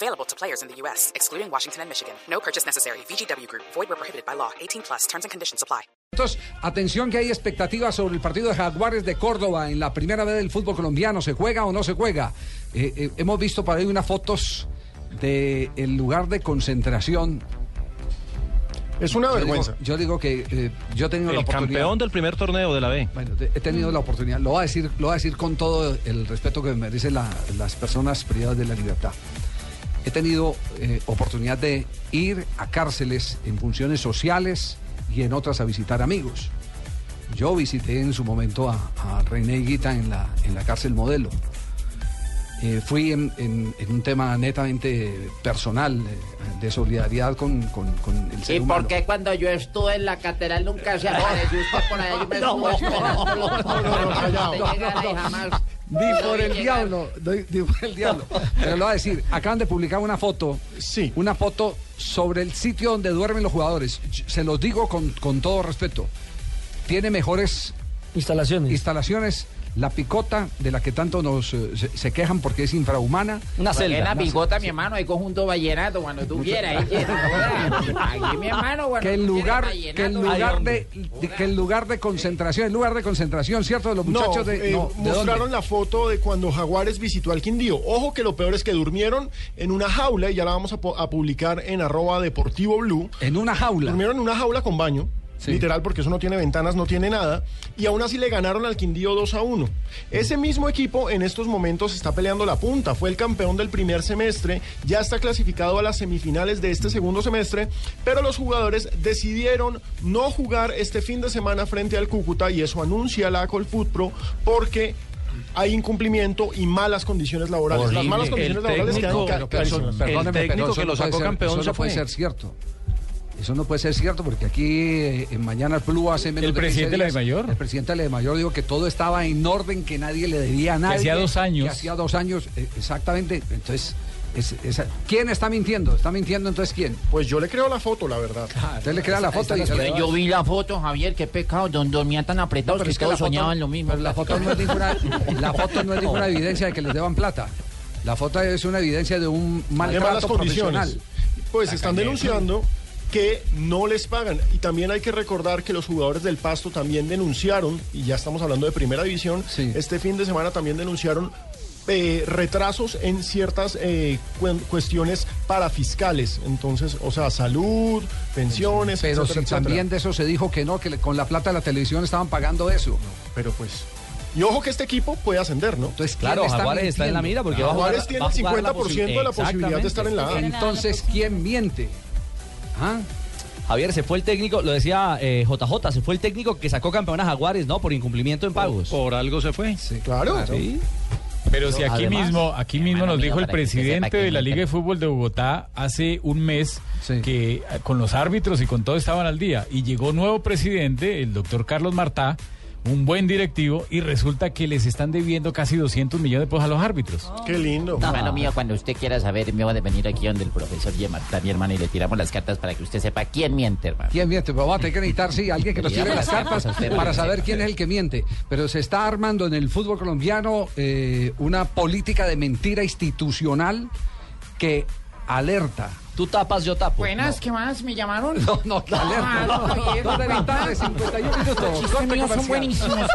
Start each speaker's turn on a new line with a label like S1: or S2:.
S1: Available to players in the U.S., excluding Washington and Michigan. No purchase necessary. VGW Group. Void where prohibited by law. 18 plus. Terms and conditions apply.
S2: Entonces, atención que hay expectativas sobre el partido de Jaguares de Córdoba en la primera vez del fútbol colombiano. ¿Se juega o no se juega? Eh, eh, hemos visto por ahí unas fotos del el lugar de concentración.
S3: Es una
S2: Yo digo-
S3: vergüenza.
S2: Yo digo, que eh, yo he tenido la
S4: El
S2: oportunidad.
S4: campeón del primer torneo de la B.
S2: Bueno, he tenido la oportunidad, lo voy a decir, lo voy a decir con todo el respeto que merecen la- las personas privadas de la libertad. He tenido eh, oportunidad de ir a cárceles en funciones sociales y en otras a visitar amigos. Yo visité en su momento a, a René Guita en la, en la cárcel modelo. Eh, fui en, en- en un tema netamente personal, eh, de solidaridad con, con- con el ser
S5: ¿Y
S2: humano.
S5: por qué cuando yo estuve en la catedral nunca se apareció usted por? Yo me estuve esperando los
S3: callado.
S5: que llegara y jamás...
S2: Ni por el diablo, no, ni por el diablo. Pero lo voy a decir, acaban de publicar una foto,
S3: Sí.
S2: una foto sobre el sitio donde duermen los jugadores. Se los digo con, con todo respeto. Tiene mejores
S6: Instalaciones.
S2: instalaciones. La picota, de la que tanto nos eh, se, se quejan porque es infrahumana.
S6: Una
S5: En
S6: celda.
S5: la bigota, mi hermano, hay conjunto vallenato cuando tú quieras. Aquí, mi hermano, cuando
S2: Que el lugar, que el lugar de, de- que el lugar de concentración, el lugar de concentración, ¿cierto? De los
S3: No,
S2: muchachos de,
S3: eh,
S2: no, ¿de dónde?
S3: mostraron la foto de cuando Jaguares visitó al Quindío. Ojo que lo peor es que durmieron en una jaula y ya la vamos a publicar en arroba deportivo blue.
S2: En una jaula.
S3: Durmieron en una jaula con baño.
S2: Sí.
S3: Literal, porque eso no tiene ventanas, no tiene nada. Y aún así le ganaron al Quindío 2 a 1. Ese mismo equipo en estos momentos está peleando la punta. Fue el campeón del primer semestre. Ya está clasificado a las semifinales de este segundo semestre. Pero los jugadores decidieron no jugar este fin de semana frente al Cúcuta. Y eso anuncia la Colfutpro porque hay incumplimiento y malas condiciones laborales. Las malas
S4: El
S3: condiciones laborales
S4: técnico-
S3: quedan ca-
S2: Pero pero
S4: técnico
S2: eso
S4: que
S2: no
S4: lo sacó campeón
S2: eso
S4: se
S2: no puede ser cierto. Eso no puede ser cierto porque aquí eh, en Mañana Blue hace menos
S6: ¿El
S2: de 15
S6: presidente de la
S2: días,
S6: Dimayor?
S2: El presidente de la Mayor dijo que todo estaba en orden, que nadie le debía a nadie.
S6: hacía dos años.
S2: Que hacía dos años, eh, exactamente. Entonces, es- esa- ¿quién está mintiendo? ¿Está mintiendo entonces quién?
S3: Pues yo le creo la foto, la verdad.
S2: Usted le crea la foto y
S5: Yo, yo vi la foto, Javier, qué pecado, don dormían tan apretados que
S2: es que
S5: todos
S2: foto-
S5: soñaban lo mismo.
S2: Pero la foto no es ninguna, la foto no es ninguna evidencia de que les deban plata. La foto es una evidencia de un
S3: de
S2: maltrato profesional.
S3: Pues están denunciando que no les pagan. Y también hay que recordar que los jugadores del Pasto también denunciaron, y ya estamos hablando de primera división,
S2: Sí.
S3: este fin de semana también denunciaron eh, retrasos en ciertas eh, cuen- cuestiones parafiscales. Entonces, o sea, salud, pensiones,
S2: Pero
S3: etcétera,
S2: si
S3: etcétera.
S2: también de eso se dijo que no, que le- con la plata de la televisión estaban pagando eso.
S3: Pero pues... Y ojo que este equipo puede ascender, ¿no?
S2: Entonces, ¿quién
S6: Claro,
S2: está
S6: Jaguares está en la mira porque va a jugar,
S3: Juárez tiene el
S6: jugar la
S3: 50% de la
S6: posi-
S3: posibilidad de estar en la A.
S2: Entonces, ¿quién miente? ¿Ah?
S7: Javier, se fue el técnico, lo decía eh, JJ, se fue el técnico que sacó campeón a Jaguares, ¿no? Por incumplimiento en pagos.
S4: Por algo se fue.
S3: Claro.
S7: Sí.
S6: Pero si aquí
S5: Además,
S6: mismo, aquí mismo nos dijo el presidente de la Liga de Fútbol de Bogotá hace un mes
S2: Sí.
S6: que eh, con los árbitros y con todo estaban al día. Y llegó nuevo presidente, el doctor Carlos Martá, un buen directivo, y resulta que les están debiendo casi 200 millones de pesos a los árbitros.
S3: Qué lindo.
S5: Hermano mío, cuando usted quiera saber, me va a venir aquí donde el profesor Yemarta, mi hermano, y le tiramos las cartas para que usted sepa quién miente, hermano.
S2: ¿Quién miente? Pero vamos a tener que necesitar, sí, alguien que nos tire las cartas para saber quién es el que miente. Pero se está armando en el fútbol colombiano eh, una política de mentira institucional que alerta.
S7: Tú tapas, yo tapo.
S5: Buenas, ¿qué más? ¿Me llamaron?
S2: No, no.
S5: Ah, no, Javier.
S2: Dos de la tarde, 51 minutos.
S5: Los chistes
S2: Corte
S5: míos son buenísimos.